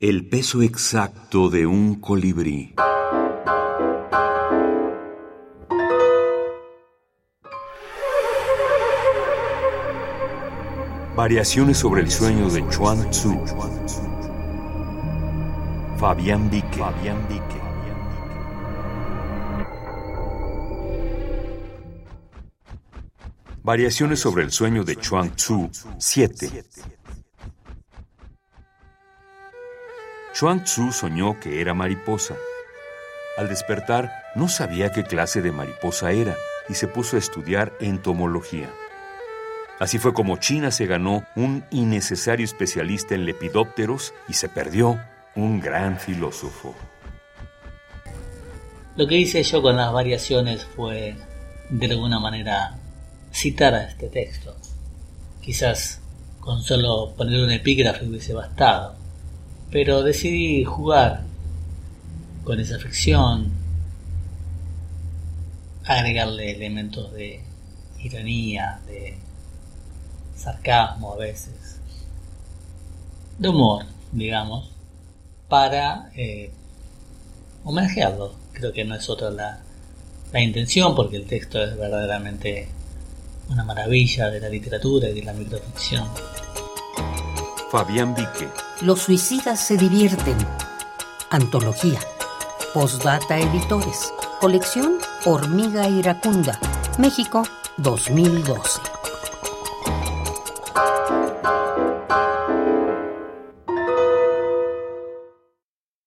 El peso exacto de un colibrí. Variaciones sobre el sueño de Chuang Tzu. Fabián Vique. Variaciones sobre el sueño de Chuang Tzu 7. Chuang Tzu soñó que era mariposa. Al despertar, no sabía qué clase de mariposa era y se puso a estudiar entomología. Así fue como China se ganó un innecesario especialista en lepidópteros y se perdió un gran filósofo. Lo que hice yo con las variaciones fue, de alguna manera, citar a este texto. Quizás con solo poner un epígrafe hubiese bastado pero decidí jugar con esa ficción, agregarle elementos de ironía, de sarcasmo a veces, de humor, digamos, para eh, homenajearlo. Creo que no es otra la, la intención, porque el texto es verdaderamente una maravilla de la literatura y de la microficción. Fabián Vique. Los suicidas se divierten. Antología. Postdata Editores. Colección Hormiga Iracunda. México 2012.